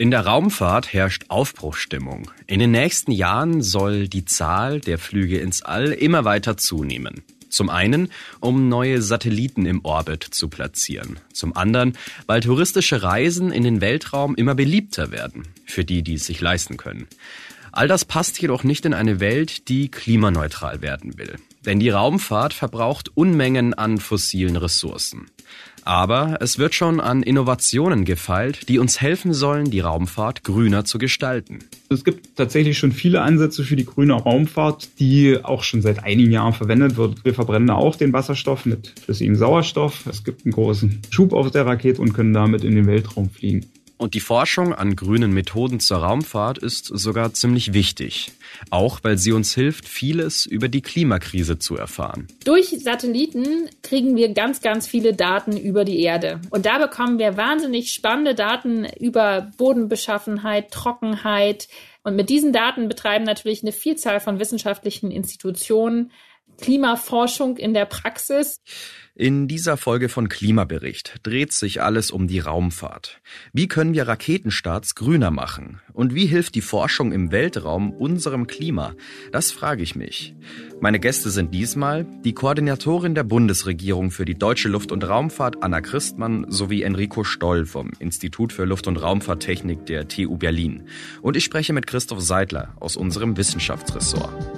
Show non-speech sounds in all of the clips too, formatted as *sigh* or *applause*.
In der Raumfahrt herrscht Aufbruchstimmung. In den nächsten Jahren soll die Zahl der Flüge ins All immer weiter zunehmen. Zum einen, um neue Satelliten im Orbit zu platzieren. Zum anderen, weil touristische Reisen in den Weltraum immer beliebter werden, für die, die es sich leisten können. All das passt jedoch nicht in eine Welt, die klimaneutral werden will. Denn die Raumfahrt verbraucht Unmengen an fossilen Ressourcen. Aber es wird schon an Innovationen gefeilt, die uns helfen sollen, die Raumfahrt grüner zu gestalten. Es gibt tatsächlich schon viele Ansätze für die grüne Raumfahrt, die auch schon seit einigen Jahren verwendet wird. Wir verbrennen auch den Wasserstoff mit flüssigem Sauerstoff. Es gibt einen großen Schub auf der Rakete und können damit in den Weltraum fliegen. Und die Forschung an grünen Methoden zur Raumfahrt ist sogar ziemlich wichtig. Auch weil sie uns hilft, vieles über die Klimakrise zu erfahren. Durch Satelliten kriegen wir ganz, ganz viele Daten über die Erde. Und da bekommen wir wahnsinnig spannende Daten über Bodenbeschaffenheit, Trockenheit. Und mit diesen Daten betreiben natürlich eine Vielzahl von wissenschaftlichen Institutionen Klimaforschung in der Praxis. In dieser Folge von Klimabericht dreht sich alles um die Raumfahrt. Wie können wir Raketenstarts grüner machen? Und wie hilft die Forschung im Weltraum unserem Klima? Das frage ich mich. Meine Gäste sind diesmal die Koordinatorin der Bundesregierung für die deutsche Luft- und Raumfahrt Anna Christmann sowie Enrico Stoll vom Institut für Luft- und Raumfahrttechnik der TU Berlin. Und ich spreche mit Christoph Seidler aus unserem Wissenschaftsressort.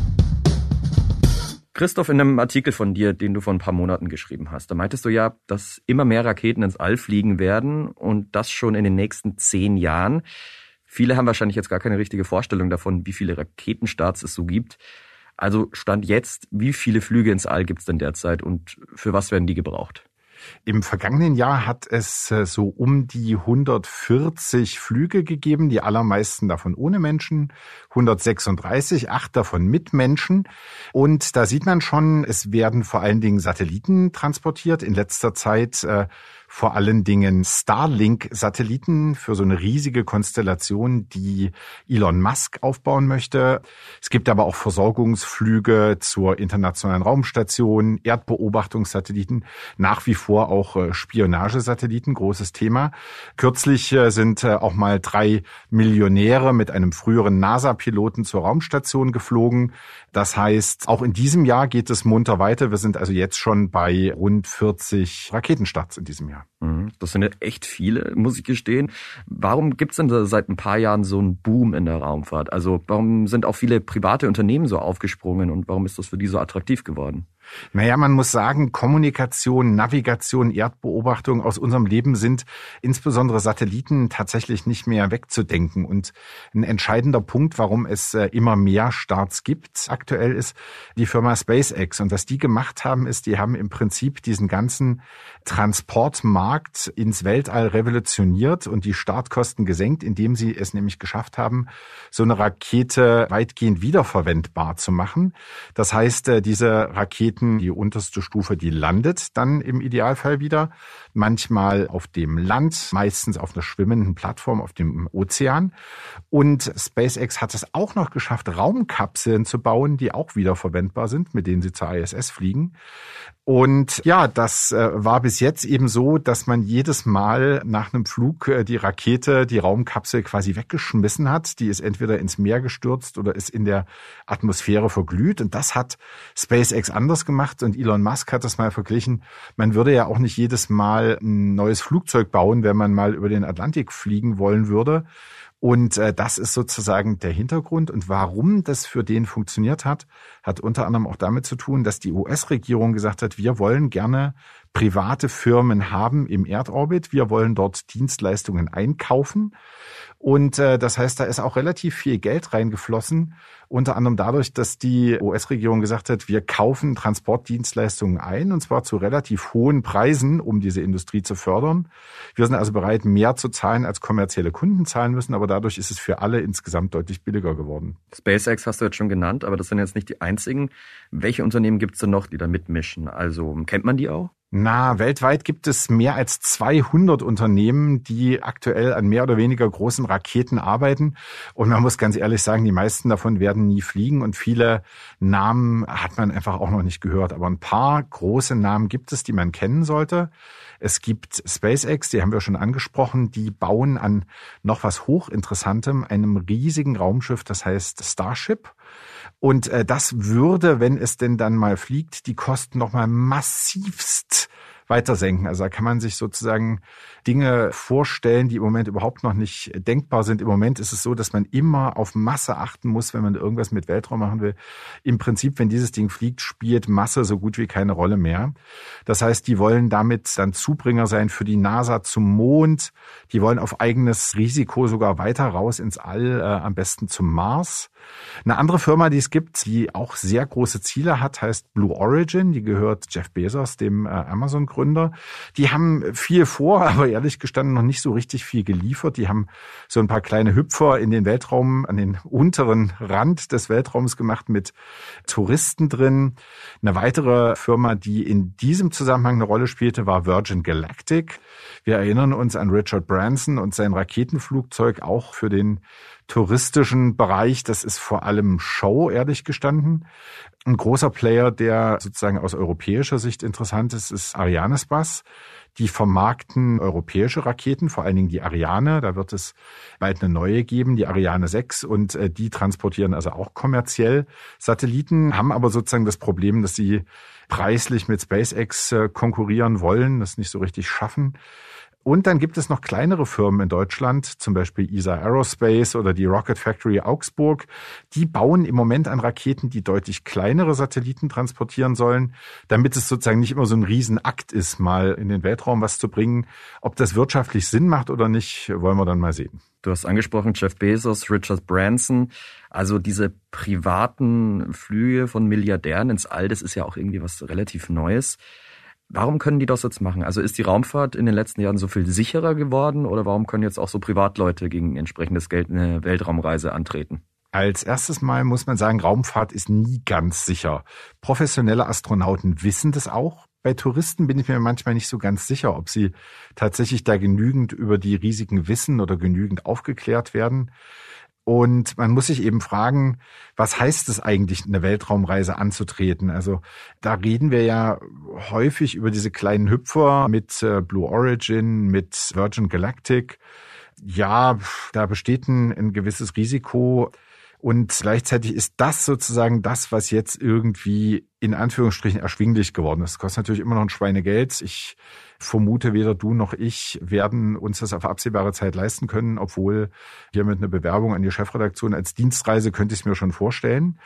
Christoph, in einem Artikel von dir, den du vor ein paar Monaten geschrieben hast, da meintest du ja, dass immer mehr Raketen ins All fliegen werden und das schon in den nächsten zehn Jahren. Viele haben wahrscheinlich jetzt gar keine richtige Vorstellung davon, wie viele Raketenstarts es so gibt. Also Stand jetzt, wie viele Flüge ins All gibt es denn derzeit und für was werden die gebraucht? Im vergangenen Jahr hat es äh, so um die 140 Flüge gegeben, die allermeisten davon ohne Menschen, 136, acht davon mit Menschen. Und da sieht man schon, es werden vor allen Dingen Satelliten transportiert. In letzter Zeit äh, vor allen Dingen Starlink-Satelliten für so eine riesige Konstellation, die Elon Musk aufbauen möchte. Es gibt aber auch Versorgungsflüge zur internationalen Raumstation, Erdbeobachtungssatelliten, nach wie vor auch äh, Spionagesatelliten, großes Thema. Kürzlich äh, sind äh, auch mal drei Millionäre mit einem früheren NASA-Piloten zur Raumstation geflogen. Das heißt, auch in diesem Jahr geht es munter weiter. Wir sind also jetzt schon bei rund 40 Raketenstarts in diesem Jahr. time. Mhm. Das sind ja echt viele, muss ich gestehen. Warum gibt es denn seit ein paar Jahren so einen Boom in der Raumfahrt? Also warum sind auch viele private Unternehmen so aufgesprungen und warum ist das für die so attraktiv geworden? Naja, man muss sagen, Kommunikation, Navigation, Erdbeobachtung aus unserem Leben sind insbesondere Satelliten tatsächlich nicht mehr wegzudenken. Und ein entscheidender Punkt, warum es äh, immer mehr Starts gibt aktuell, ist die Firma SpaceX. Und was die gemacht haben, ist, die haben im Prinzip diesen ganzen Transportmarkt ins Weltall revolutioniert und die Startkosten gesenkt, indem sie es nämlich geschafft haben, so eine Rakete weitgehend wiederverwendbar zu machen. Das heißt, äh, diese Rakete Raketen, die unterste Stufe, die landet dann im Idealfall wieder. Manchmal auf dem Land, meistens auf einer schwimmenden Plattform auf dem Ozean. Und SpaceX hat es auch noch geschafft, Raumkapseln zu bauen, die auch wieder verwendbar sind, mit denen sie zur ISS fliegen. Und ja, das äh, war bis jetzt eben so, dass man jedes Mal nach einem Flug äh, die Rakete, die Raumkapsel quasi weggeschmissen hat. Die ist entweder ins Meer gestürzt oder ist in der Atmosphäre verglüht. Und das hat SpaceX anders gemacht. Und Elon Musk hat das mal verglichen. Man würde ja auch nicht jedes Mal ein neues Flugzeug bauen, wenn man mal über den Atlantik fliegen wollen würde. Und äh, das ist sozusagen der Hintergrund. Und warum das für den funktioniert hat, hat unter anderem auch damit zu tun, dass die US-Regierung gesagt hat, wir wollen gerne private Firmen haben im Erdorbit. Wir wollen dort Dienstleistungen einkaufen. Und äh, das heißt, da ist auch relativ viel Geld reingeflossen, unter anderem dadurch, dass die US-Regierung gesagt hat, wir kaufen Transportdienstleistungen ein, und zwar zu relativ hohen Preisen, um diese Industrie zu fördern. Wir sind also bereit, mehr zu zahlen, als kommerzielle Kunden zahlen müssen, aber dadurch ist es für alle insgesamt deutlich billiger geworden. SpaceX hast du jetzt schon genannt, aber das sind jetzt nicht die einzigen. Welche Unternehmen gibt es denn noch, die da mitmischen? Also kennt man die auch? Na, weltweit gibt es mehr als 200 Unternehmen, die aktuell an mehr oder weniger großen Raketen arbeiten. Und man muss ganz ehrlich sagen, die meisten davon werden nie fliegen und viele Namen hat man einfach auch noch nicht gehört. Aber ein paar große Namen gibt es, die man kennen sollte. Es gibt SpaceX, die haben wir schon angesprochen, die bauen an noch was hochinteressantem, einem riesigen Raumschiff, das heißt Starship. Und äh, das würde, wenn es denn dann mal fliegt, die Kosten nochmal massivst weiter. Also da kann man sich sozusagen Dinge vorstellen, die im Moment überhaupt noch nicht denkbar sind. Im Moment ist es so, dass man immer auf Masse achten muss, wenn man irgendwas mit Weltraum machen will. Im Prinzip, wenn dieses Ding fliegt, spielt Masse so gut wie keine Rolle mehr. Das heißt, die wollen damit dann Zubringer sein für die NASA zum Mond. Die wollen auf eigenes Risiko sogar weiter raus ins All, äh, am besten zum Mars. Eine andere Firma, die es gibt, die auch sehr große Ziele hat, heißt Blue Origin. Die gehört Jeff Bezos, dem äh, Amazon-Gründer. Die haben viel vor, *laughs* aber ehrlich gestanden noch nicht so richtig viel geliefert. Die haben so ein paar kleine Hüpfer in den Weltraum, an den unteren Rand des Weltraums gemacht mit Touristen drin. Eine weitere Firma, die in diesem Zusammenhang eine Rolle spielte, war Virgin Galactic. Wir erinnern uns an Richard Branson und sein Raketenflugzeug auch für den touristischen Bereich. Das ist vor allem Show, ehrlich gestanden. Ein großer Player, der sozusagen aus europäischer Sicht interessant ist, ist Arianespace. Die vermarkten europäische Raketen, vor allen Dingen die Ariane. Da wird es bald eine neue geben, die Ariane 6. Und äh, die transportieren also auch kommerziell Satelliten, haben aber sozusagen das Problem, dass sie preislich mit SpaceX äh, konkurrieren wollen, das nicht so richtig schaffen. Und dann gibt es noch kleinere Firmen in Deutschland, zum Beispiel ESA Aerospace oder die Rocket Factory Augsburg. Die bauen im Moment an Raketen, die deutlich kleinere Satelliten transportieren sollen, damit es sozusagen nicht immer so ein Riesenakt ist, mal in den Weltraum was zu bringen. Ob das wirtschaftlich Sinn macht oder nicht, wollen wir dann mal sehen. Du hast angesprochen, Jeff Bezos, Richard Branson. Also diese privaten Flüge von Milliardären ins All, das ist ja auch irgendwie was relativ Neues. Warum können die das jetzt machen? Also ist die Raumfahrt in den letzten Jahren so viel sicherer geworden oder warum können jetzt auch so Privatleute gegen entsprechendes Geld eine Weltraumreise antreten? Als erstes Mal muss man sagen, Raumfahrt ist nie ganz sicher. Professionelle Astronauten wissen das auch. Bei Touristen bin ich mir manchmal nicht so ganz sicher, ob sie tatsächlich da genügend über die Risiken wissen oder genügend aufgeklärt werden. Und man muss sich eben fragen, was heißt es eigentlich, eine Weltraumreise anzutreten? Also da reden wir ja häufig über diese kleinen Hüpfer mit äh, Blue Origin, mit Virgin Galactic. Ja, da besteht ein, ein gewisses Risiko. Und gleichzeitig ist das sozusagen das, was jetzt irgendwie in Anführungsstrichen erschwinglich geworden ist. Das kostet natürlich immer noch ein Schweinegeld. Ich vermute, weder du noch ich werden uns das auf absehbare Zeit leisten können, obwohl hier mit einer Bewerbung an die Chefredaktion als Dienstreise könnte ich es mir schon vorstellen.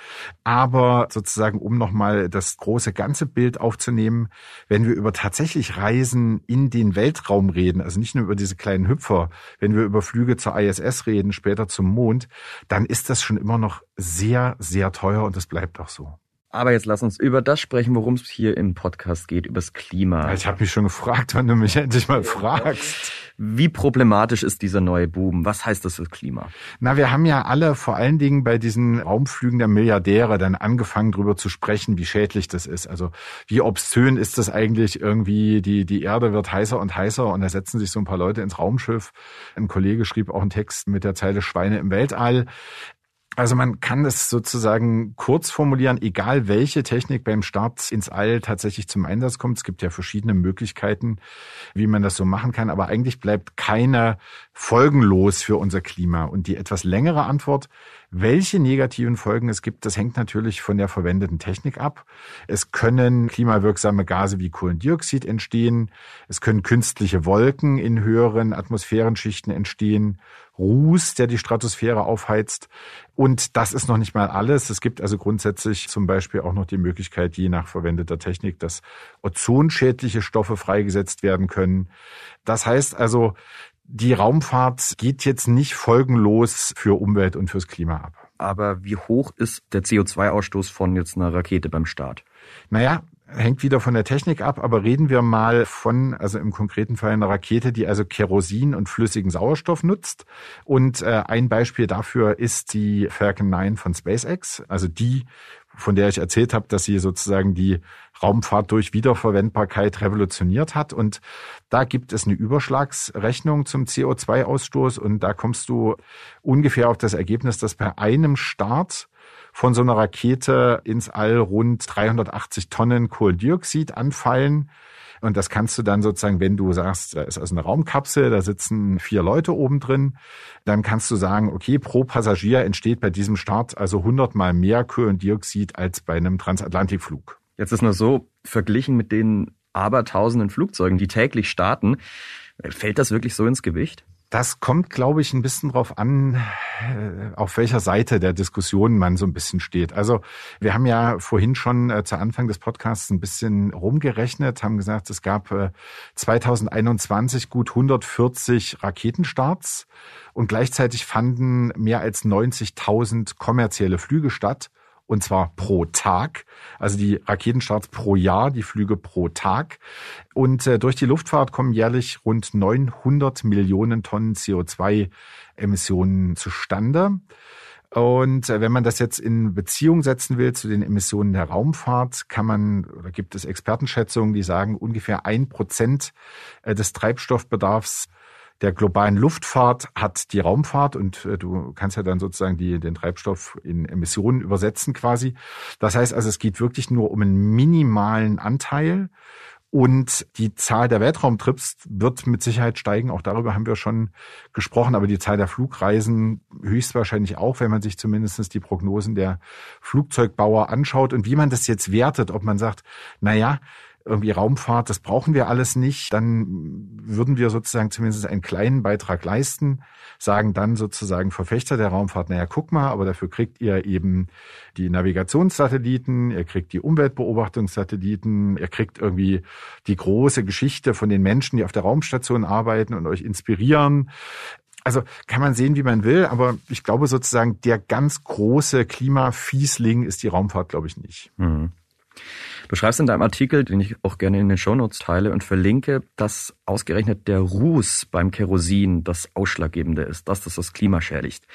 Aber sozusagen, um nochmal das große ganze Bild aufzunehmen, wenn wir über tatsächlich Reisen in den Weltraum reden, also nicht nur über diese kleinen Hüpfer, wenn wir über Flüge zur ISS reden, später zum Mond, dann ist das schon immer noch sehr, sehr teuer und das bleibt auch so. Aber jetzt lass uns über das sprechen, worum es hier im Podcast geht, übers Klima. Ich habe mich schon gefragt, wann du mich endlich mal fragst. Wie problematisch ist dieser neue Boom? Was heißt das für Klima? Na, wir haben ja alle vor allen Dingen bei diesen Raumflügen der Milliardäre dann angefangen, darüber zu sprechen, wie schädlich das ist. Also wie obszön ist das eigentlich irgendwie, die, die Erde wird heißer und heißer und da setzen sich so ein paar Leute ins Raumschiff. Ein Kollege schrieb auch einen Text mit der Zeile Schweine im Weltall. Also man kann es sozusagen kurz formulieren, egal welche Technik beim Start ins All tatsächlich zum Einsatz kommt. Es gibt ja verschiedene Möglichkeiten, wie man das so machen kann, aber eigentlich bleibt keine folgenlos für unser Klima. Und die etwas längere Antwort, welche negativen Folgen es gibt, das hängt natürlich von der verwendeten Technik ab. Es können klimawirksame Gase wie Kohlendioxid entstehen. Es können künstliche Wolken in höheren Atmosphärenschichten entstehen. Ruß, der die Stratosphäre aufheizt. Und das ist noch nicht mal alles. Es gibt also grundsätzlich zum Beispiel auch noch die Möglichkeit, je nach verwendeter Technik, dass ozonschädliche Stoffe freigesetzt werden können. Das heißt also, die Raumfahrt geht jetzt nicht folgenlos für Umwelt und fürs Klima ab. Aber wie hoch ist der CO2-Ausstoß von jetzt einer Rakete beim Start? Naja, hängt wieder von der Technik ab, aber reden wir mal von, also im konkreten Fall einer Rakete, die also Kerosin und flüssigen Sauerstoff nutzt. Und äh, ein Beispiel dafür ist die Falcon 9 von SpaceX, also die, von der ich erzählt habe, dass sie sozusagen die Raumfahrt durch Wiederverwendbarkeit revolutioniert hat. Und da gibt es eine Überschlagsrechnung zum CO2-Ausstoß und da kommst du ungefähr auf das Ergebnis, dass bei einem Start von so einer Rakete ins All rund 380 Tonnen Kohlendioxid anfallen. Und das kannst du dann sozusagen, wenn du sagst, da ist also eine Raumkapsel, da sitzen vier Leute oben drin, dann kannst du sagen, okay, pro Passagier entsteht bei diesem Start also 100 mal mehr Kohlendioxid als bei einem Transatlantikflug. Jetzt ist nur so, verglichen mit den abertausenden Flugzeugen, die täglich starten, fällt das wirklich so ins Gewicht? Das kommt, glaube ich, ein bisschen drauf an, äh, auf welcher Seite der Diskussion man so ein bisschen steht. Also wir haben ja vorhin schon äh, zu Anfang des Podcasts ein bisschen rumgerechnet, haben gesagt, es gab äh, 2021 gut 140 Raketenstarts und gleichzeitig fanden mehr als 90.000 kommerzielle Flüge statt und zwar pro Tag. Also die Raketenstarts pro Jahr, die Flüge pro Tag. Und äh, durch die Luftfahrt kommen jährlich rund 900 Millionen Tonnen CO2-Emissionen zustande. Und äh, wenn man das jetzt in Beziehung setzen will zu den Emissionen der Raumfahrt, kann man oder gibt es Expertenschätzungen, die sagen, ungefähr ein Prozent äh, des Treibstoffbedarfs der globalen Luftfahrt hat die Raumfahrt und äh, du kannst ja dann sozusagen die, den Treibstoff in Emissionen übersetzen quasi. Das heißt also, es geht wirklich nur um einen minimalen Anteil. Und die Zahl der Weltraumtrips wird mit Sicherheit steigen. Auch darüber haben wir schon gesprochen. Aber die Zahl der Flugreisen höchstwahrscheinlich auch, wenn man sich zumindest die Prognosen der Flugzeugbauer anschaut. Und wie man das jetzt wertet, ob man sagt, na ja, irgendwie Raumfahrt, das brauchen wir alles nicht, dann würden wir sozusagen zumindest einen kleinen Beitrag leisten, sagen dann sozusagen Verfechter der Raumfahrt, naja, guck mal, aber dafür kriegt ihr eben die Navigationssatelliten, ihr kriegt die Umweltbeobachtungssatelliten, ihr kriegt irgendwie die große Geschichte von den Menschen, die auf der Raumstation arbeiten und euch inspirieren. Also kann man sehen, wie man will, aber ich glaube sozusagen, der ganz große Klimafiesling ist die Raumfahrt, glaube ich, nicht. Mhm. Du schreibst in deinem Artikel, den ich auch gerne in den Shownotes teile und verlinke, dass ausgerechnet der Ruß beim Kerosin das Ausschlaggebende ist, dass das das Klima schädigt.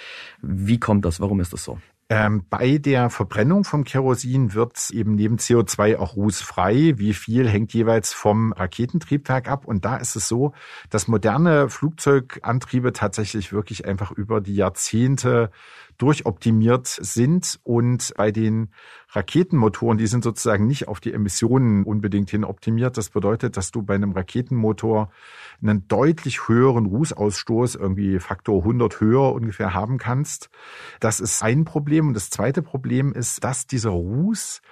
Wie kommt das? Warum ist das so? Ähm, bei der Verbrennung vom Kerosin wird eben neben CO2 auch Ruß frei. Wie viel hängt jeweils vom Raketentriebwerk ab? Und da ist es so, dass moderne Flugzeugantriebe tatsächlich wirklich einfach über die Jahrzehnte durchoptimiert sind und bei den Raketenmotoren, die sind sozusagen nicht auf die Emissionen unbedingt hin optimiert. Das bedeutet, dass du bei einem Raketenmotor einen deutlich höheren Rußausstoß, irgendwie Faktor 100 höher ungefähr haben kannst. Das ist ein Problem. Und das zweite Problem ist, dass dieser Ruß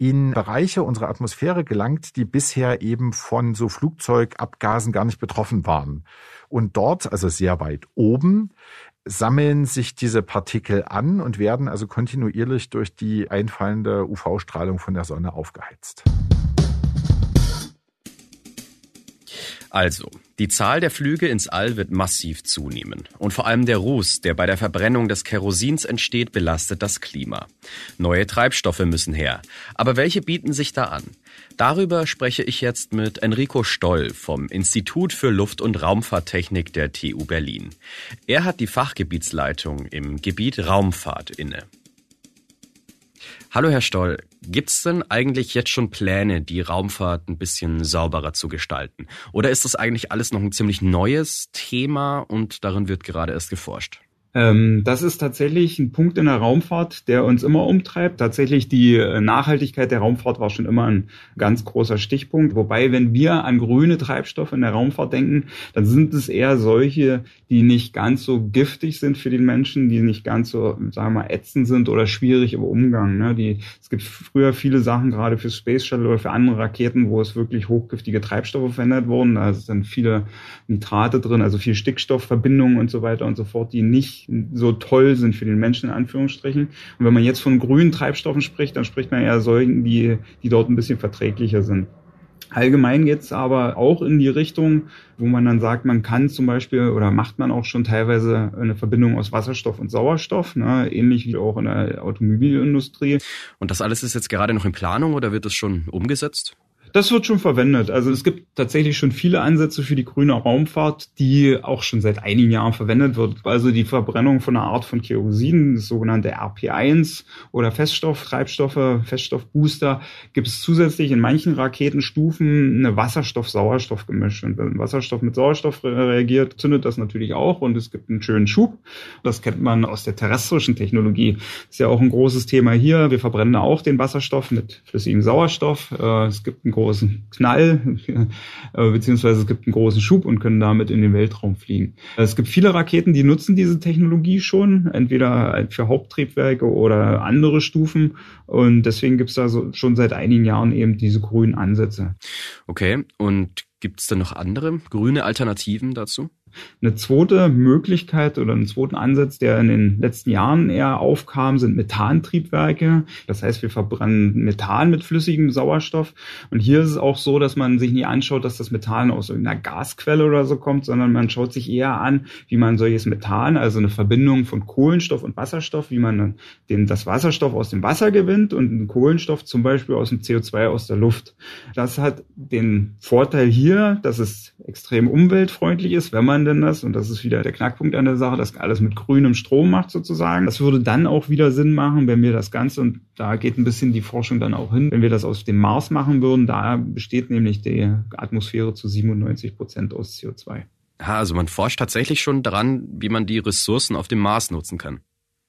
in Bereiche unserer Atmosphäre gelangt, die bisher eben von so Flugzeugabgasen gar nicht betroffen waren. Und dort, also sehr weit oben, sammeln sich diese Partikel an und werden also kontinuierlich durch die einfallende UV-Strahlung von der Sonne aufgeheizt. Also, die Zahl der Flüge ins All wird massiv zunehmen. Und vor allem der Ruß, der bei der Verbrennung des Kerosins entsteht, belastet das Klima. Neue Treibstoffe müssen her. Aber welche bieten sich da an? Darüber spreche ich jetzt mit Enrico Stoll vom Institut für Luft- und Raumfahrttechnik der TU Berlin. Er hat die Fachgebietsleitung im Gebiet Raumfahrt inne. Hallo Herr Stoll, gibt es denn eigentlich jetzt schon Pläne, die Raumfahrt ein bisschen sauberer zu gestalten? Oder ist das eigentlich alles noch ein ziemlich neues Thema und darin wird gerade erst geforscht? Ähm, das ist tatsächlich ein Punkt in der Raumfahrt, der uns immer umtreibt. Tatsächlich die äh, Nachhaltigkeit der Raumfahrt war schon immer ein ganz großer Stichpunkt. Wobei, wenn wir an grüne Treibstoffe in der Raumfahrt denken, dann sind es eher solche, die nicht ganz so giftig sind für den Menschen, die nicht ganz so, sagen wir mal, ätzend sind oder schwierig im Umgang. Ne? Die, es gibt früher viele Sachen, gerade für Space Shuttle oder für andere Raketen, wo es wirklich hochgiftige Treibstoffe verwendet wurden. Da sind viele Nitrate drin, also viel Stickstoffverbindungen und so weiter und so fort, die nicht so toll sind für den Menschen in Anführungsstrichen. Und wenn man jetzt von grünen Treibstoffen spricht, dann spricht man eher solchen, die, die dort ein bisschen verträglicher sind. Allgemein geht's aber auch in die Richtung, wo man dann sagt, man kann zum Beispiel oder macht man auch schon teilweise eine Verbindung aus Wasserstoff und Sauerstoff, ne, ähnlich wie auch in der Automobilindustrie. Und das alles ist jetzt gerade noch in Planung oder wird es schon umgesetzt? Das wird schon verwendet. Also es gibt tatsächlich schon viele Ansätze für die grüne Raumfahrt, die auch schon seit einigen Jahren verwendet wird. Also die Verbrennung von einer Art von Kerosin, das sogenannte RP1 oder Feststofftreibstoffe, Feststoffbooster, gibt es zusätzlich in manchen Raketenstufen eine Wasserstoff-Sauerstoff-Gemisch. Und wenn Wasserstoff mit Sauerstoff reagiert, zündet das natürlich auch und es gibt einen schönen Schub. Das kennt man aus der terrestrischen Technologie. Das ist ja auch ein großes Thema hier. Wir verbrennen auch den Wasserstoff mit flüssigem Sauerstoff. Äh, es gibt einen großen Knall, *laughs* äh, beziehungsweise es gibt einen großen Schub und können damit in den Weltraum fliegen. Es gibt viele Raketen, die nutzen diese Technologie schon, entweder für Haupttriebwerke oder andere Stufen. Und deswegen gibt es da so, schon seit einigen Jahren eben diese grünen Ansätze. Okay, und gibt es denn noch andere grüne Alternativen dazu? Eine zweite Möglichkeit oder einen zweiten Ansatz, der in den letzten Jahren eher aufkam, sind Methantriebwerke. Das heißt, wir verbrennen Methan mit flüssigem Sauerstoff. Und hier ist es auch so, dass man sich nie anschaut, dass das Methan aus irgendeiner Gasquelle oder so kommt, sondern man schaut sich eher an, wie man solches Methan, also eine Verbindung von Kohlenstoff und Wasserstoff, wie man den, das Wasserstoff aus dem Wasser gewinnt und den Kohlenstoff zum Beispiel aus dem CO2 aus der Luft. Das hat den Vorteil hier, dass es extrem umweltfreundlich ist, wenn man man denn das? Und das ist wieder der Knackpunkt an der Sache, dass alles mit grünem Strom macht sozusagen. Das würde dann auch wieder Sinn machen, wenn wir das Ganze, und da geht ein bisschen die Forschung dann auch hin, wenn wir das aus dem Mars machen würden. Da besteht nämlich die Atmosphäre zu 97 Prozent aus CO2. Ja, also man forscht tatsächlich schon daran, wie man die Ressourcen auf dem Mars nutzen kann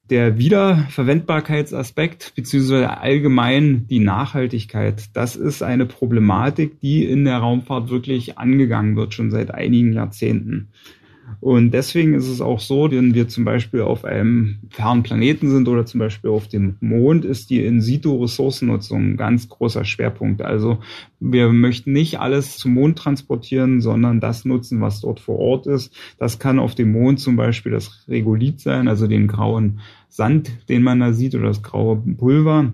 der Wiederverwendbarkeitsaspekt beziehungsweise allgemein die Nachhaltigkeit, das ist eine Problematik, die in der Raumfahrt wirklich angegangen wird, schon seit einigen Jahrzehnten. Und deswegen ist es auch so, wenn wir zum Beispiel auf einem fernen Planeten sind oder zum Beispiel auf dem Mond, ist die In-situ-Ressourcennutzung ein ganz großer Schwerpunkt. Also wir möchten nicht alles zum Mond transportieren, sondern das nutzen, was dort vor Ort ist. Das kann auf dem Mond zum Beispiel das Regolith sein, also den grauen Sand, den man da sieht, oder das graue Pulver.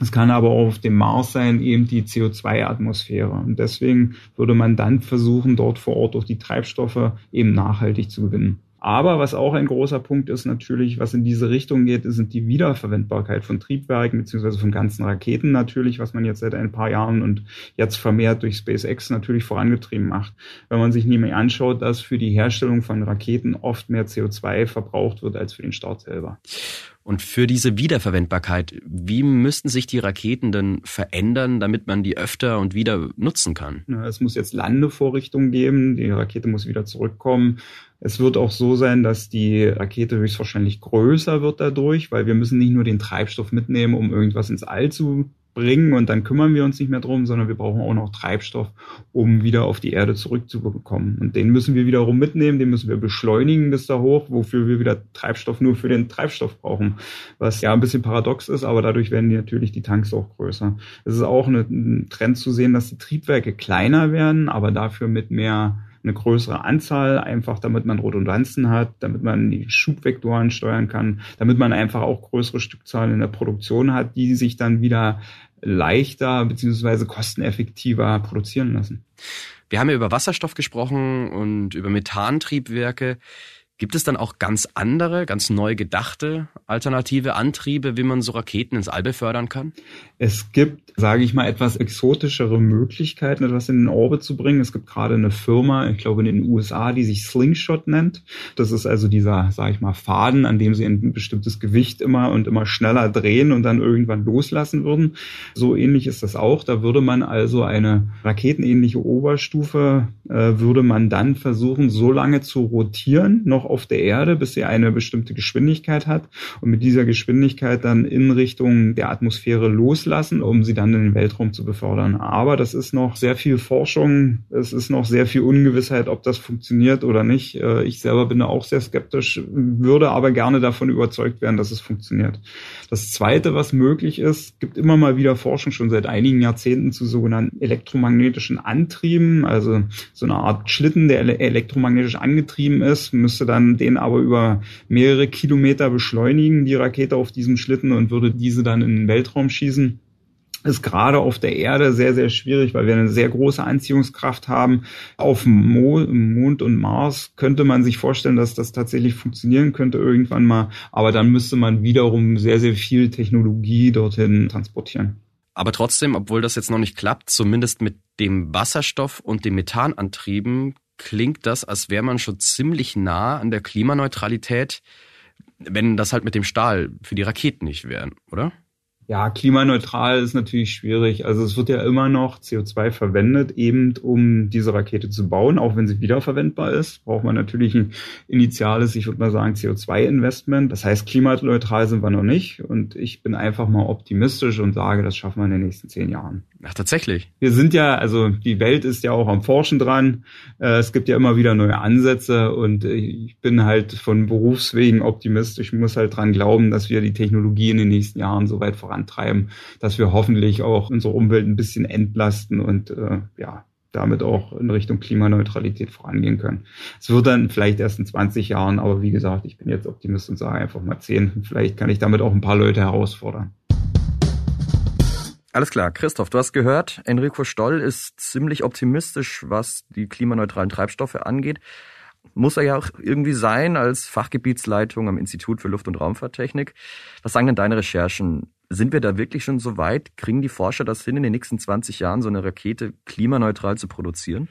Es kann aber auch auf dem Mars sein, eben die CO2-Atmosphäre. Und deswegen würde man dann versuchen, dort vor Ort durch die Treibstoffe eben nachhaltig zu gewinnen. Aber was auch ein großer Punkt ist natürlich, was in diese Richtung geht, sind die Wiederverwendbarkeit von Triebwerken beziehungsweise von ganzen Raketen natürlich, was man jetzt seit ein paar Jahren und jetzt vermehrt durch SpaceX natürlich vorangetrieben macht. Wenn man sich nämlich anschaut, dass für die Herstellung von Raketen oft mehr CO2 verbraucht wird als für den Start selber. Und für diese Wiederverwendbarkeit, wie müssten sich die Raketen denn verändern, damit man die öfter und wieder nutzen kann? Es muss jetzt Landevorrichtungen geben, die Rakete muss wieder zurückkommen. Es wird auch so sein, dass die Rakete höchstwahrscheinlich größer wird dadurch, weil wir müssen nicht nur den Treibstoff mitnehmen, um irgendwas ins All zu bringen und dann kümmern wir uns nicht mehr drum, sondern wir brauchen auch noch Treibstoff, um wieder auf die Erde zurückzubekommen. Und den müssen wir wiederum mitnehmen, den müssen wir beschleunigen bis da hoch, wofür wir wieder Treibstoff nur für den Treibstoff brauchen. Was ja ein bisschen paradox ist, aber dadurch werden die natürlich die Tanks auch größer. Es ist auch ein Trend zu sehen, dass die Triebwerke kleiner werden, aber dafür mit mehr eine größere Anzahl, einfach damit man Redundanzen hat, damit man die Schubvektoren steuern kann, damit man einfach auch größere Stückzahlen in der Produktion hat, die sich dann wieder leichter beziehungsweise kosteneffektiver produzieren lassen. Wir haben ja über Wasserstoff gesprochen und über Methantriebwerke. Gibt es dann auch ganz andere, ganz neu gedachte alternative Antriebe, wie man so Raketen ins All befördern kann? Es gibt, sage ich mal, etwas exotischere Möglichkeiten, etwas in den Orbit zu bringen. Es gibt gerade eine Firma, ich glaube in den USA, die sich Slingshot nennt. Das ist also dieser, sage ich mal, Faden, an dem sie ein bestimmtes Gewicht immer und immer schneller drehen und dann irgendwann loslassen würden. So ähnlich ist das auch. Da würde man also eine raketenähnliche Oberstufe, äh, würde man dann versuchen, so lange zu rotieren, noch noch auf der Erde, bis sie eine bestimmte Geschwindigkeit hat und mit dieser Geschwindigkeit dann in Richtung der Atmosphäre loslassen, um sie dann in den Weltraum zu befördern. Aber das ist noch sehr viel Forschung, es ist noch sehr viel Ungewissheit, ob das funktioniert oder nicht. Äh, ich selber bin da auch sehr skeptisch, würde aber gerne davon überzeugt werden, dass es funktioniert. Das Zweite, was möglich ist, gibt immer mal wieder Forschung schon seit einigen Jahrzehnten zu sogenannten elektromagnetischen Antrieben, also so eine Art Schlitten, der elektromagnetisch angetrieben ist, müsste dann den aber über mehrere Kilometer beschleunigen, die Rakete auf diesem Schlitten und würde diese dann in den Weltraum schießen ist gerade auf der Erde sehr, sehr schwierig, weil wir eine sehr große Anziehungskraft haben. Auf Mo Mond und Mars könnte man sich vorstellen, dass das tatsächlich funktionieren könnte irgendwann mal, aber dann müsste man wiederum sehr, sehr viel Technologie dorthin transportieren. Aber trotzdem, obwohl das jetzt noch nicht klappt, zumindest mit dem Wasserstoff und dem Methanantrieben, klingt das, als wäre man schon ziemlich nah an der Klimaneutralität, wenn das halt mit dem Stahl für die Raketen nicht wäre, oder? Ja, klimaneutral ist natürlich schwierig. Also es wird ja immer noch CO2 verwendet, eben um diese Rakete zu bauen, auch wenn sie wiederverwendbar ist. Braucht man natürlich ein initiales, ich würde mal sagen, CO2-Investment. Das heißt, klimaneutral sind wir noch nicht. Und ich bin einfach mal optimistisch und sage, das schaffen wir in den nächsten zehn Jahren. Ach, tatsächlich. Wir sind ja, also die Welt ist ja auch am Forschen dran. Äh, es gibt ja immer wieder neue Ansätze und ich bin halt von Berufswegen optimistisch. Ich muss halt dran glauben, dass wir die Technologie in den nächsten Jahren so weit vorantreiben, dass wir hoffentlich auch unsere Umwelt ein bisschen entlasten und äh, ja, damit auch in Richtung Klimaneutralität vorangehen können. Es wird dann vielleicht erst in 20 Jahren, aber wie gesagt, ich bin jetzt Optimist und sage einfach mal 10. Vielleicht kann ich damit auch ein paar Leute herausfordern. Alles klar, Christoph, du hast gehört, Enrico Stoll ist ziemlich optimistisch, was die klimaneutralen Treibstoffe angeht. Muss er ja auch irgendwie sein als Fachgebietsleitung am Institut für Luft- und Raumfahrttechnik. Was sagen denn deine Recherchen? Sind wir da wirklich schon so weit? Kriegen die Forscher das hin, in den nächsten 20 Jahren so eine Rakete klimaneutral zu produzieren?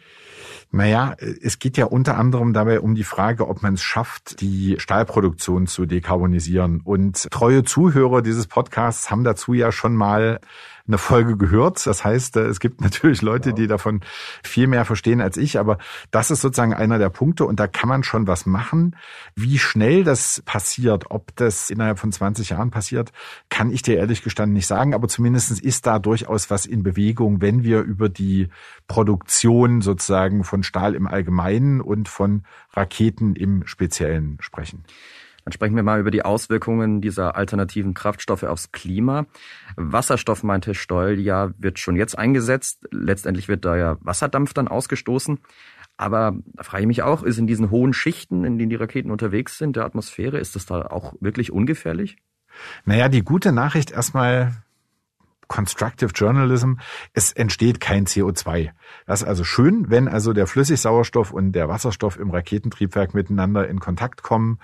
Naja, es geht ja unter anderem dabei um die Frage, ob man es schafft, die Stahlproduktion zu dekarbonisieren. Und treue Zuhörer dieses Podcasts haben dazu ja schon mal eine Folge gehört. Das heißt, äh, es gibt *laughs* natürlich Leute, die davon viel mehr verstehen als ich, aber das ist sozusagen einer der Punkte und da kann man schon was machen. Wie schnell das passiert, ob das innerhalb von 20 Jahren passiert, kann ich dir ehrlich gestanden nicht sagen, aber zumindest ist da durchaus was in Bewegung, wenn wir über die Produktion sozusagen von Stahl im Allgemeinen und von Raketen im Speziellen sprechen. Dann sprechen wir mal über die Auswirkungen dieser alternativen Kraftstoffe aufs Klima. Wasserstoff, meinte Stoll, ja, wird schon jetzt eingesetzt. Letztendlich wird da ja Wasserdampf dann ausgestoßen. Aber da frage ich mich auch, ist in diesen hohen Schichten, in denen die Raketen unterwegs sind, der Atmosphäre, ist das da auch wirklich ungefährlich? Naja, die gute Nachricht erstmal Constructive Journalism, es entsteht kein CO2. Das ist also schön, wenn also der Flüssigsauerstoff und der Wasserstoff im Raketentriebwerk miteinander in Kontakt kommen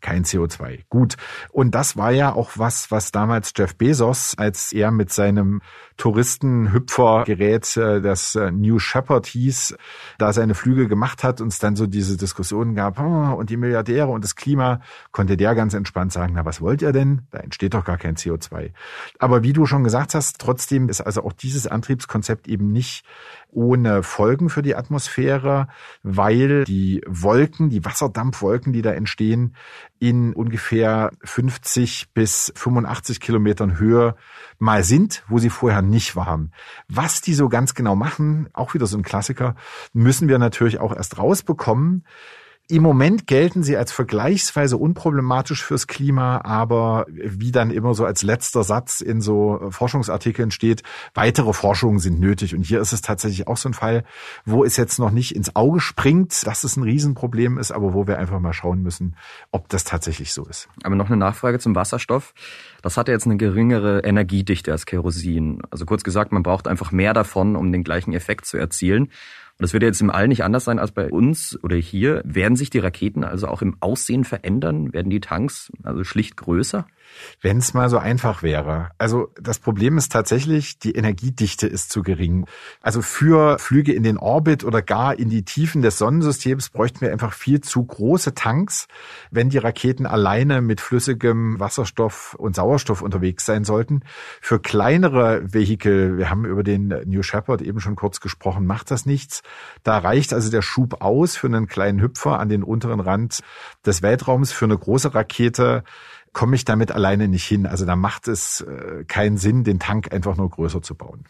kein CO2. Gut. Und das war ja auch was, was damals Jeff Bezos, als er mit seinem Touristenhüpfergerät, äh, das äh, New Shepard hieß, da seine Flüge gemacht hat und es dann so diese Diskussionen gab, oh, und die Milliardäre und das Klima, konnte der ganz entspannt sagen, na, was wollt ihr denn? Da entsteht doch gar kein CO2. Aber wie du schon gesagt hast, trotzdem ist also auch dieses Antriebskonzept eben nicht ohne Folgen für die Atmosphäre, weil die Wolken, die Wasserdampfwolken, die da entstehen, in ungefähr 50 bis 85 Kilometern Höhe mal sind, wo sie vorher nicht waren. Was die so ganz genau machen, auch wieder so ein Klassiker, müssen wir natürlich auch erst rausbekommen. Im Moment gelten sie als vergleichsweise unproblematisch fürs Klima, aber wie dann immer so als letzter Satz in so Forschungsartikeln steht, weitere Forschungen sind nötig. Und hier ist es tatsächlich auch so ein Fall, wo es jetzt noch nicht ins Auge springt, dass es ein Riesenproblem ist, aber wo wir einfach mal schauen müssen, ob das tatsächlich so ist. Aber noch eine Nachfrage zum Wasserstoff. Das hat ja jetzt eine geringere Energiedichte als Kerosin. Also kurz gesagt, man braucht einfach mehr davon, um den gleichen Effekt zu erzielen. Und das wird jetzt im All nicht anders sein als bei uns oder hier. Werden sich die Raketen also auch im Aussehen verändern? Werden die Tanks also schlicht größer? Wenn es mal so einfach wäre. Also das Problem ist tatsächlich, die Energiedichte ist zu gering. Also für Flüge in den Orbit oder gar in die Tiefen des Sonnensystems bräuchten wir einfach viel zu große Tanks, wenn die Raketen alleine mit flüssigem Wasserstoff und Sauerstoff unterwegs sein sollten. Für kleinere Vehikel, wir haben über den New Shepard eben schon kurz gesprochen, macht das nichts. Da reicht also der Schub aus für einen kleinen Hüpfer an den unteren Rand des Weltraums. Für eine große Rakete komme ich damit alleine nicht hin. Also da macht es äh, keinen Sinn, den Tank einfach nur größer zu bauen.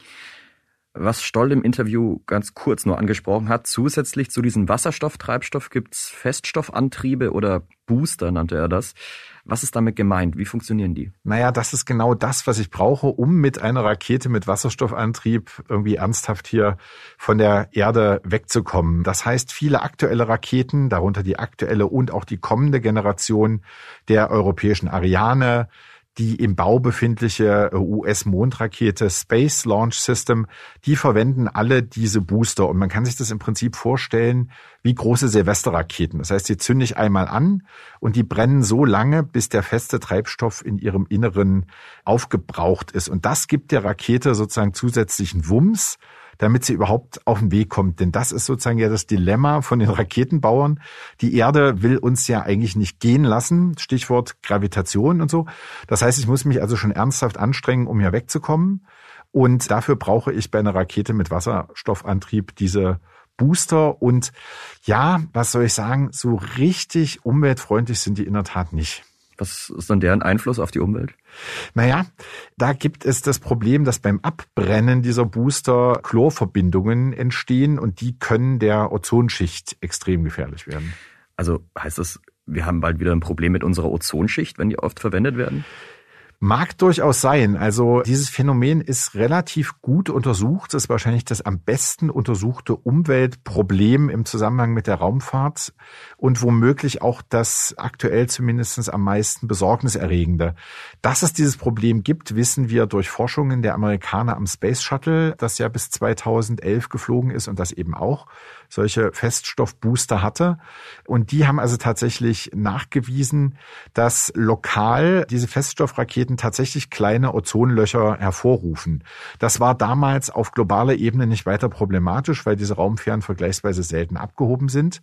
Was Stoll im Interview ganz kurz nur angesprochen hat, zusätzlich zu diesem Wasserstofftreibstoff gibt's Feststoffantriebe oder Booster nannte er das. Was ist damit gemeint? Wie funktionieren die? Naja, das ist genau das, was ich brauche, um mit einer Rakete mit Wasserstoffantrieb irgendwie ernsthaft hier von der Erde wegzukommen. Das heißt, viele aktuelle Raketen, darunter die aktuelle und auch die kommende Generation der europäischen Ariane, die im Bau befindliche äh, US-Mondrakete Space Launch System, die verwenden alle diese Booster. Und man kann sich das im Prinzip vorstellen wie große Silvesterraketen. Das heißt, die zünde ich einmal an und die brennen so lange, bis der feste Treibstoff in ihrem Inneren aufgebraucht ist. Und das gibt der Rakete sozusagen zusätzlichen Wumms damit sie überhaupt auf den Weg kommt. Denn das ist sozusagen ja das Dilemma von den Raketenbauern. Die Erde will uns ja eigentlich nicht gehen lassen. Stichwort Gravitation und so. Das heißt, ich muss mich also schon ernsthaft anstrengen, um hier wegzukommen. Und dafür brauche ich bei einer Rakete mit Wasserstoffantrieb diese Booster. Und ja, was soll ich sagen, so richtig umweltfreundlich sind die in der Tat nicht. Was ist dann deren Einfluss auf die Umwelt? Naja, da gibt es das Problem, dass beim Abbrennen dieser Booster Chlorverbindungen entstehen und die können der Ozonschicht extrem gefährlich werden. Also heißt das, wir haben bald wieder ein Problem mit unserer Ozonschicht, wenn die oft verwendet werden? Mag durchaus sein. Also dieses Phänomen ist relativ gut untersucht. Das ist wahrscheinlich das am besten untersuchte Umweltproblem im Zusammenhang mit der Raumfahrt und womöglich auch das aktuell zumindest am meisten besorgniserregende. Dass es dieses Problem gibt, wissen wir durch Forschungen der Amerikaner am Space Shuttle, das ja bis 2011 geflogen ist und das eben auch solche Feststoffbooster hatte. Und die haben also tatsächlich nachgewiesen, dass lokal diese Feststoffraketen tatsächlich kleine Ozonlöcher hervorrufen. Das war damals auf globaler Ebene nicht weiter problematisch, weil diese Raumfähren vergleichsweise selten abgehoben sind.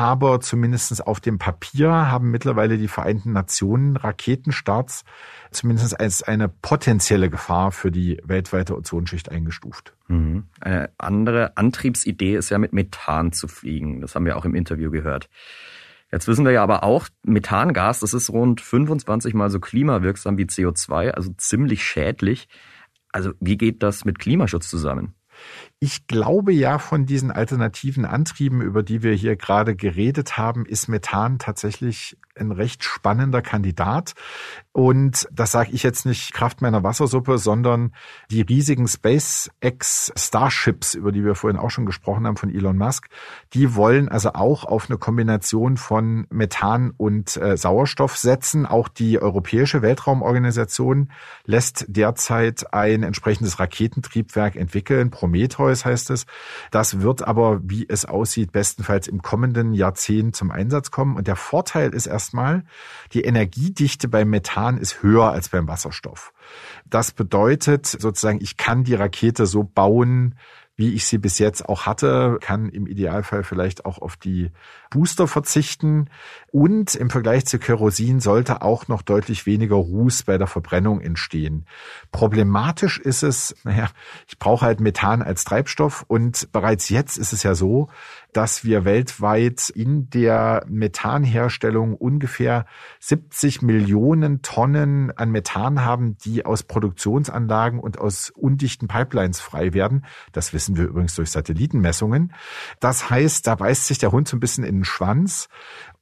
Aber zumindest auf dem Papier haben mittlerweile die Vereinten Nationen Raketenstarts zumindest als eine potenzielle Gefahr für die weltweite Ozonschicht eingestuft. Mhm. Eine andere Antriebsidee ist ja mit Methan zu fliegen. Das haben wir auch im Interview gehört. Jetzt wissen wir ja aber auch, Methangas, das ist rund 25 mal so klimawirksam wie CO2, also ziemlich schädlich. Also wie geht das mit Klimaschutz zusammen? Ich glaube ja, von diesen alternativen Antrieben, über die wir hier gerade geredet haben, ist Methan tatsächlich ein recht spannender Kandidat. Und das sage ich jetzt nicht Kraft meiner Wassersuppe, sondern die riesigen SpaceX Starships, über die wir vorhin auch schon gesprochen haben von Elon Musk, die wollen also auch auf eine Kombination von Methan und äh, Sauerstoff setzen. Auch die Europäische Weltraumorganisation lässt derzeit ein entsprechendes Raketentriebwerk entwickeln, Prometheus heißt es. Das wird aber, wie es aussieht, bestenfalls im kommenden Jahrzehnt zum Einsatz kommen. Und der Vorteil ist erstmal, die Energiedichte beim Methan ist höher als beim Wasserstoff. Das bedeutet sozusagen, ich kann die Rakete so bauen, wie ich sie bis jetzt auch hatte, kann im Idealfall vielleicht auch auf die Booster verzichten. Und im Vergleich zu Kerosin sollte auch noch deutlich weniger Ruß bei der Verbrennung entstehen. Problematisch ist es, naja, ich brauche halt Methan als Treibstoff und bereits jetzt ist es ja so, dass wir weltweit in der Methanherstellung ungefähr 70 Millionen Tonnen an Methan haben, die aus Produktionsanlagen und aus undichten Pipelines frei werden. Das wissen wir übrigens durch Satellitenmessungen. Das heißt, da beißt sich der Hund so ein bisschen in den Schwanz.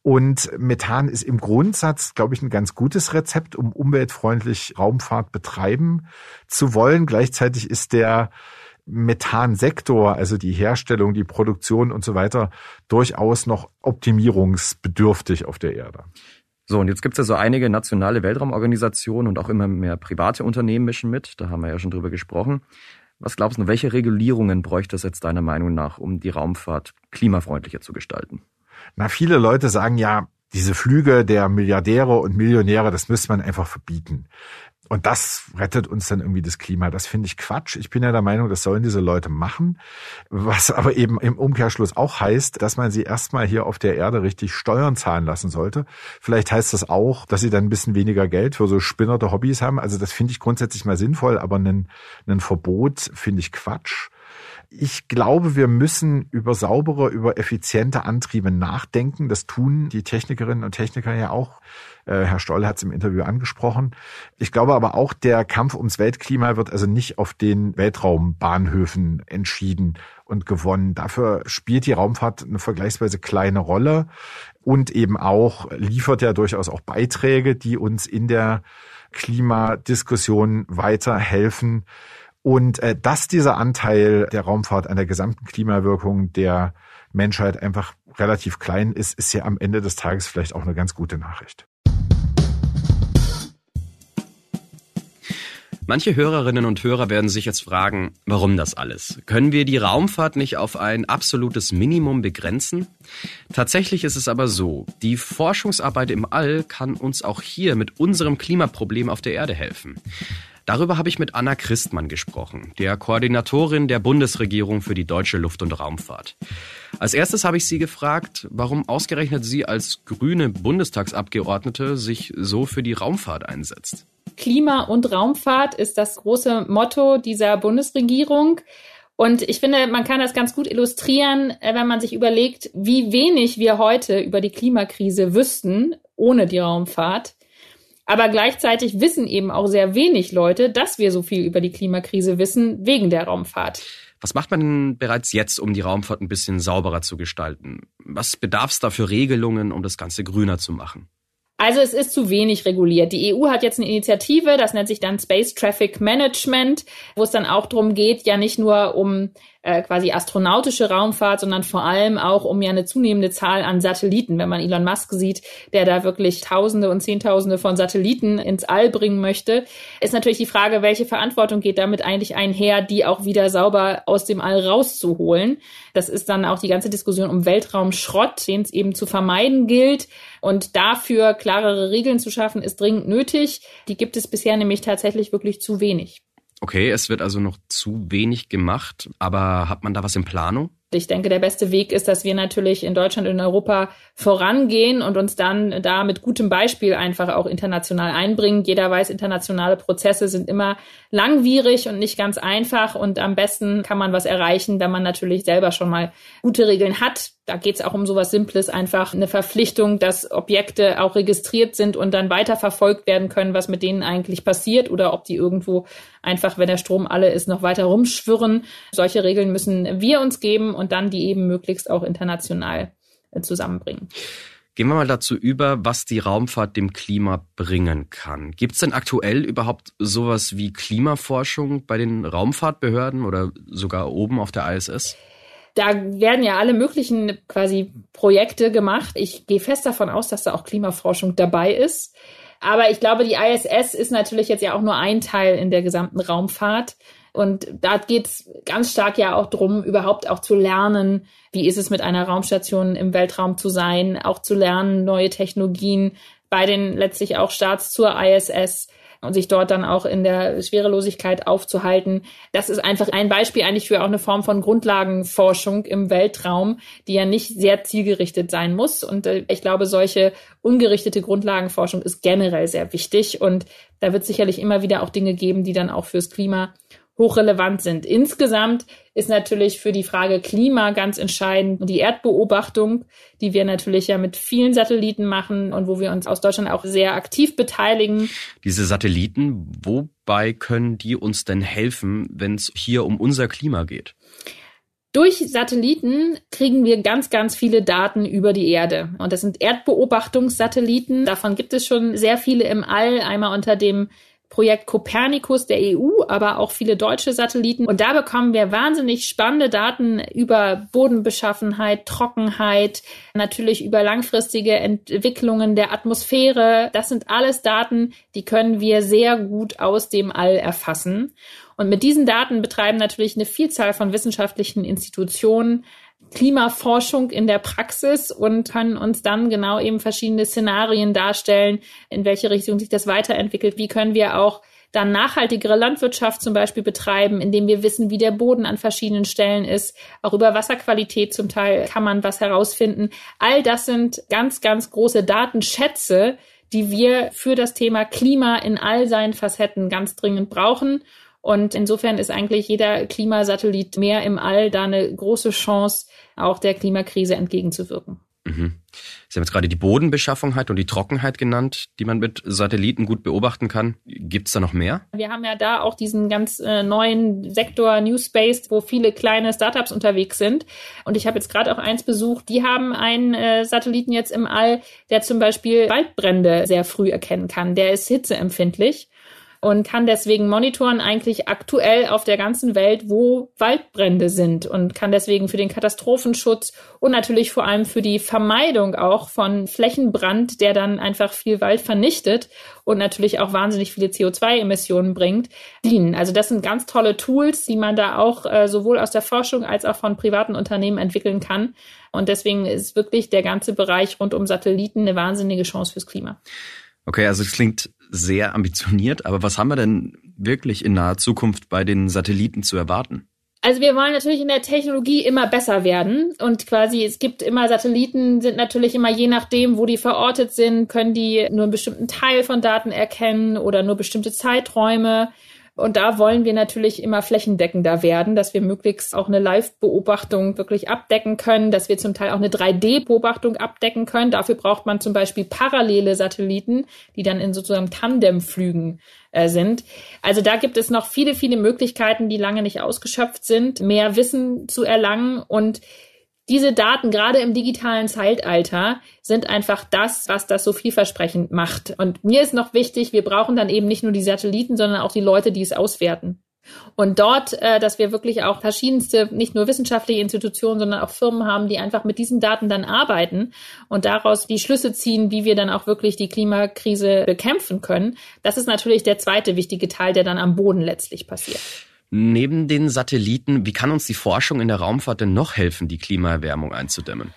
Und Methan ist im Grundsatz, glaube ich, ein ganz gutes Rezept, um umweltfreundlich Raumfahrt betreiben zu wollen. Gleichzeitig ist der Methansektor, also die Herstellung, die Produktion und so weiter, durchaus noch optimierungsbedürftig auf der Erde. So, und jetzt gibt es ja so einige nationale Weltraumorganisationen und auch immer mehr private Unternehmen mischen mit. Da haben wir ja schon drüber gesprochen. Was glaubst du, welche Regulierungen bräuchte es jetzt deiner Meinung nach, um die Raumfahrt klimafreundlicher zu gestalten? Na, viele Leute sagen ja, diese Flüge der Milliardäre und Millionäre, das müsste man einfach verbieten. Und das rettet uns dann irgendwie das Klima. Das finde ich Quatsch. Ich bin ja der Meinung, das sollen diese Leute machen. Was aber eben im Umkehrschluss auch heißt, dass man sie erstmal hier auf der Erde richtig Steuern zahlen lassen sollte. Vielleicht heißt das auch, dass sie dann ein bisschen weniger Geld für so spinnerte Hobbys haben. Also das finde ich grundsätzlich mal sinnvoll, aber ein, Verbot finde ich Quatsch. Ich glaube, wir müssen über saubere, über effiziente Antriebe nachdenken. Das tun die Technikerinnen und Techniker ja auch. Äh, Herr Stoll hat es im Interview angesprochen. Ich glaube aber auch, der Kampf ums Weltklima wird also nicht auf den Weltraumbahnhöfen entschieden und gewonnen. Dafür spielt die Raumfahrt eine vergleichsweise kleine Rolle und eben auch liefert ja durchaus auch Beiträge, die uns in der Klimadiskussion weiterhelfen. Und äh, dass dieser Anteil der Raumfahrt an der gesamten Klimawirkung der Menschheit einfach relativ klein ist, ist ja am Ende des Tages vielleicht auch eine ganz gute Nachricht. Manche Hörerinnen und Hörer werden sich jetzt fragen, warum das alles? Können wir die Raumfahrt nicht auf ein absolutes Minimum begrenzen? Tatsächlich ist es aber so, die Forschungsarbeit im All kann uns auch hier mit unserem Klimaproblem auf der Erde helfen. Darüber habe ich mit Anna Christmann gesprochen, der Koordinatorin der Bundesregierung für die deutsche Luft- und Raumfahrt. Als erstes habe ich sie gefragt, warum ausgerechnet sie als grüne Bundestagsabgeordnete sich so für die Raumfahrt einsetzt. Klima und Raumfahrt ist das große Motto dieser Bundesregierung. Und ich finde, man kann das ganz gut illustrieren, äh, wenn man sich überlegt, wie wenig wir heute über die Klimakrise wüssten ohne die Raumfahrt. Aber gleichzeitig wissen eben auch sehr wenig Leute, dass wir so viel über die Klimakrise wissen wegen der Raumfahrt. Was macht man denn bereits jetzt, um die Raumfahrt ein bisschen sauberer zu gestalten? Was bedarf es da für Regelungen, um das Ganze grüner zu machen? Also es ist zu wenig reguliert. Die EU hat jetzt eine Initiative, das nennt sich dann Space Traffic Management, wo es dann auch darum geht, ja nicht nur um äh, quasi astronautische Raumfahrt, sondern vor allem auch um ja eine zunehmende Zahl an Satelliten. Wenn man Elon Musk sieht, der da wirklich Tausende und Zehntausende von Satelliten ins All bringen möchte, ist natürlich die Frage, welche Verantwortung geht damit eigentlich einher, die auch wieder sauber aus dem All rauszuholen. Das ist dann auch die ganze Diskussion um Weltraumschrott, den es eben zu vermeiden gilt. Und dafür klarere Regeln zu schaffen, ist dringend nötig. Die gibt es bisher nämlich tatsächlich wirklich zu wenig. Okay, es wird also noch zu wenig gemacht, aber hat man da was in Planung? Ich denke, der beste Weg ist, dass wir natürlich in Deutschland und in Europa vorangehen und uns dann da mit gutem Beispiel einfach auch international einbringen. Jeder weiß, internationale Prozesse sind immer langwierig und nicht ganz einfach und am besten kann man was erreichen, wenn man natürlich selber schon mal gute Regeln hat. Da geht es auch um sowas Simples, einfach eine Verpflichtung, dass Objekte auch registriert sind und dann weiterverfolgt werden können, was mit denen eigentlich passiert oder ob die irgendwo einfach, wenn der Strom alle ist, noch weiter rumschwirren. Solche Regeln müssen wir uns geben und dann die eben möglichst auch international äh, zusammenbringen. Gehen wir mal dazu über, was die Raumfahrt dem Klima bringen kann. Gibt es denn aktuell überhaupt sowas wie Klimaforschung bei den Raumfahrtbehörden oder sogar oben auf der ISS? Da werden ja alle möglichen quasi Projekte gemacht. Ich gehe fest davon aus, dass da auch Klimaforschung dabei ist. Aber ich glaube, die ISS ist natürlich jetzt ja auch nur ein Teil in der gesamten Raumfahrt. Und da geht es ganz stark ja auch drum, überhaupt auch zu lernen, wie ist es mit einer Raumstation im Weltraum zu sein, auch zu lernen, neue Technologien bei den letztlich auch Starts zur ISS und sich dort dann auch in der Schwerelosigkeit aufzuhalten. Das ist einfach ein Beispiel eigentlich für auch eine Form von Grundlagenforschung im Weltraum, die ja nicht sehr zielgerichtet sein muss. Und äh, ich glaube, solche ungerichtete Grundlagenforschung ist generell sehr wichtig. Und da wird sicherlich immer wieder auch Dinge geben, die dann auch fürs Klima hochrelevant sind. Insgesamt ist natürlich für die Frage Klima ganz entscheidend die Erdbeobachtung, die wir natürlich ja mit vielen Satelliten machen und wo wir uns aus Deutschland auch sehr aktiv beteiligen. Diese Satelliten, wobei können die uns denn helfen, wenn es hier um unser Klima geht? Durch Satelliten kriegen wir ganz, ganz viele Daten über die Erde. Und das sind Erdbeobachtungssatelliten. Davon gibt es schon sehr viele im All. Einmal unter dem Projekt Copernicus der EU, aber auch viele deutsche Satelliten. Und da bekommen wir wahnsinnig spannende Daten über Bodenbeschaffenheit, Trockenheit, natürlich über langfristige Entwicklungen der Atmosphäre. Das sind alles Daten, die können wir sehr gut aus dem All erfassen. Und mit diesen Daten betreiben natürlich eine Vielzahl von wissenschaftlichen Institutionen Klimaforschung in der Praxis und können uns dann genau eben verschiedene Szenarien darstellen, in welche Richtung sich das weiterentwickelt. Wie können wir auch dann nachhaltigere Landwirtschaft zum Beispiel betreiben, indem wir wissen, wie der Boden an verschiedenen Stellen ist. Auch über Wasserqualität zum Teil kann man was herausfinden. All das sind ganz, ganz große Datenschätze, die wir für das Thema Klima in all seinen Facetten ganz dringend brauchen. Und insofern ist eigentlich jeder Klimasatellit mehr im All da eine große Chance, auch der Klimakrise entgegenzuwirken. Mhm. Sie haben jetzt gerade die Bodenbeschaffenheit und die Trockenheit genannt, die man mit Satelliten gut beobachten kann. Gibt es da noch mehr? Wir haben ja da auch diesen ganz äh, neuen Sektor New Space, wo viele kleine Startups unterwegs sind. Und ich habe jetzt gerade auch eins besucht, die haben einen äh, Satelliten jetzt im All, der zum Beispiel Waldbrände sehr früh erkennen kann. Der ist hitzeempfindlich und kann deswegen monitoren eigentlich aktuell auf der ganzen Welt, wo Waldbrände sind und kann deswegen für den Katastrophenschutz und natürlich vor allem für die Vermeidung auch von Flächenbrand, der dann einfach viel Wald vernichtet und natürlich auch wahnsinnig viele CO2-Emissionen bringt, dienen. Also das sind ganz tolle Tools, die man da auch äh, sowohl aus der Forschung als auch von privaten Unternehmen entwickeln kann. Und deswegen ist wirklich der ganze Bereich rund um Satelliten eine wahnsinnige Chance fürs Klima. Okay, also es klingt sehr ambitioniert, aber was haben wir denn wirklich in naher Zukunft bei den Satelliten zu erwarten? Also wir wollen natürlich in der Technologie immer besser werden und quasi es gibt immer Satelliten sind natürlich immer je nachdem, wo die verortet sind, können die nur einen bestimmten Teil von Daten erkennen oder nur bestimmte Zeiträume. Und da wollen wir natürlich immer flächendeckender werden, dass wir möglichst auch eine Live-Beobachtung wirklich abdecken können, dass wir zum Teil auch eine 3D-Beobachtung abdecken können. Dafür braucht man zum Beispiel parallele Satelliten, die dann in sozusagen Tandemflügen äh, sind. Also da gibt es noch viele, viele Möglichkeiten, die lange nicht ausgeschöpft sind, mehr Wissen zu erlangen und diese Daten, gerade im digitalen Zeitalter, sind einfach das, was das so vielversprechend macht. Und mir ist noch wichtig, wir brauchen dann eben nicht nur die Satelliten, sondern auch die Leute, die es auswerten. Und dort, äh, dass wir wirklich auch verschiedenste, nicht nur wissenschaftliche Institutionen, sondern auch Firmen haben, die einfach mit diesen Daten dann arbeiten und daraus die Schlüsse ziehen, wie wir dann auch wirklich die Klimakrise bekämpfen können. Das ist natürlich der zweite wichtige Teil, der dann am Boden letztlich passiert. Neben den Satelliten, wie kann uns die Forschung in der Raumfahrt denn noch helfen, die Klimaerwärmung einzudämmen?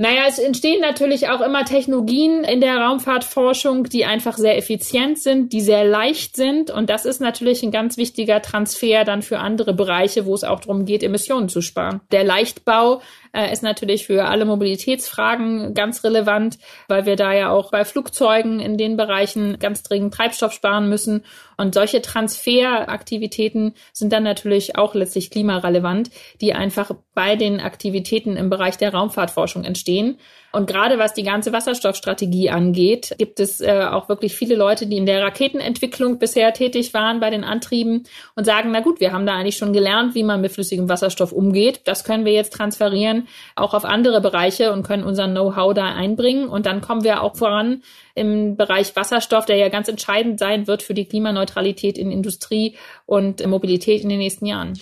Naja, es entstehen natürlich auch immer Technologien in der Raumfahrtforschung, die einfach sehr effizient sind, die sehr leicht sind. Und das ist natürlich ein ganz wichtiger Transfer dann für andere Bereiche, wo es auch darum geht, Emissionen zu sparen. Der Leichtbau äh, ist natürlich für alle Mobilitätsfragen ganz relevant, weil wir da ja auch bei Flugzeugen in den Bereichen ganz dringend Treibstoff sparen müssen. Und solche Transferaktivitäten sind dann natürlich auch letztlich klimarelevant, die einfach bei den Aktivitäten im Bereich der Raumfahrtforschung entstehen. Und gerade was die ganze Wasserstoffstrategie angeht, gibt es äh, auch wirklich viele Leute, die in der Raketenentwicklung bisher tätig waren bei den Antrieben und sagen, na gut, wir haben da eigentlich schon gelernt, wie man mit flüssigem Wasserstoff umgeht. Das können wir jetzt transferieren auch auf andere Bereiche und können unser Know-how da einbringen. Und dann kommen wir auch voran im Bereich Wasserstoff, der ja ganz entscheidend sein wird für die Klimaneutralität in Industrie und Mobilität in den nächsten Jahren.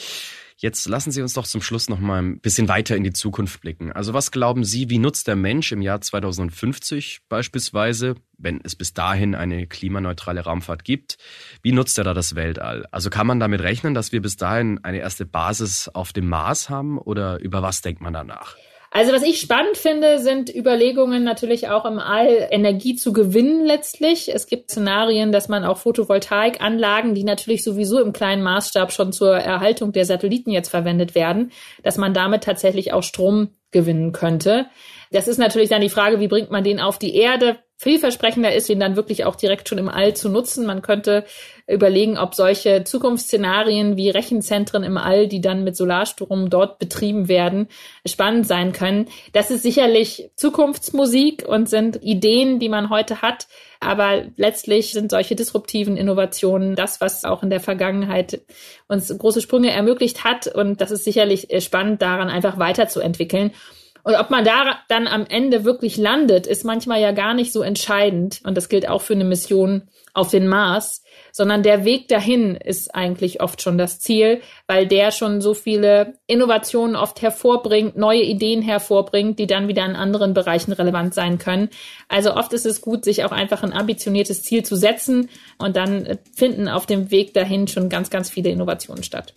Jetzt lassen Sie uns doch zum Schluss noch mal ein bisschen weiter in die Zukunft blicken. Also was glauben Sie, wie nutzt der Mensch im Jahr 2050 beispielsweise, wenn es bis dahin eine klimaneutrale Raumfahrt gibt, wie nutzt er da das Weltall? Also kann man damit rechnen, dass wir bis dahin eine erste Basis auf dem Mars haben oder über was denkt man danach? Also was ich spannend finde, sind Überlegungen natürlich auch im All Energie zu gewinnen letztlich. Es gibt Szenarien, dass man auch Photovoltaikanlagen, die natürlich sowieso im kleinen Maßstab schon zur Erhaltung der Satelliten jetzt verwendet werden, dass man damit tatsächlich auch Strom gewinnen könnte. Das ist natürlich dann die Frage, wie bringt man den auf die Erde? Vielversprechender ist, ihn dann wirklich auch direkt schon im All zu nutzen. Man könnte überlegen, ob solche Zukunftsszenarien wie Rechenzentren im All, die dann mit Solarstrom dort betrieben werden, spannend sein können. Das ist sicherlich Zukunftsmusik und sind Ideen, die man heute hat. Aber letztlich sind solche disruptiven Innovationen das, was auch in der Vergangenheit uns große Sprünge ermöglicht hat. Und das ist sicherlich spannend, daran einfach weiterzuentwickeln. Und ob man da dann am Ende wirklich landet, ist manchmal ja gar nicht so entscheidend. Und das gilt auch für eine Mission auf den Mars, sondern der Weg dahin ist eigentlich oft schon das Ziel, weil der schon so viele Innovationen oft hervorbringt, neue Ideen hervorbringt, die dann wieder in anderen Bereichen relevant sein können. Also oft ist es gut, sich auch einfach ein ambitioniertes Ziel zu setzen und dann finden auf dem Weg dahin schon ganz, ganz viele Innovationen statt.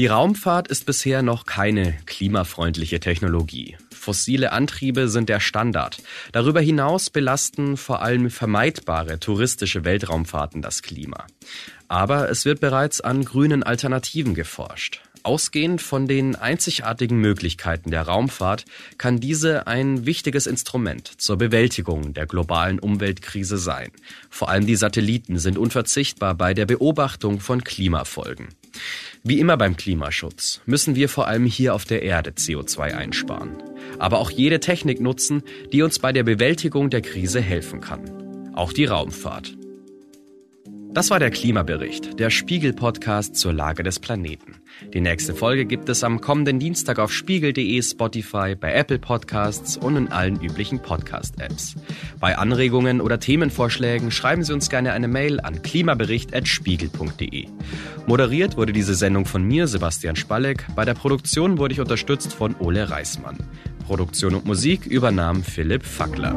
Die Raumfahrt ist bisher noch keine klimafreundliche Technologie. Fossile Antriebe sind der Standard. Darüber hinaus belasten vor allem vermeidbare touristische Weltraumfahrten das Klima. Aber es wird bereits an grünen Alternativen geforscht. Ausgehend von den einzigartigen Möglichkeiten der Raumfahrt kann diese ein wichtiges Instrument zur Bewältigung der globalen Umweltkrise sein. Vor allem die Satelliten sind unverzichtbar bei der Beobachtung von Klimafolgen. Wie immer beim Klimaschutz müssen wir vor allem hier auf der Erde CO2 einsparen. Aber auch jede Technik nutzen, die uns bei der Bewältigung der Krise helfen kann. Auch die Raumfahrt. Das war der Klimabericht, der Spiegel-Podcast zur Lage des Planeten. Die nächste Folge gibt es am kommenden Dienstag auf spiegel.de, Spotify, bei Apple Podcasts und in allen üblichen Podcast-Apps. Bei Anregungen oder Themenvorschlägen schreiben Sie uns gerne eine Mail an klimabericht.spiegel.de. Moderiert wurde diese Sendung von mir, Sebastian Spalleck. Bei der Produktion wurde ich unterstützt von Ole Reismann. Produktion und Musik übernahm Philipp Fackler.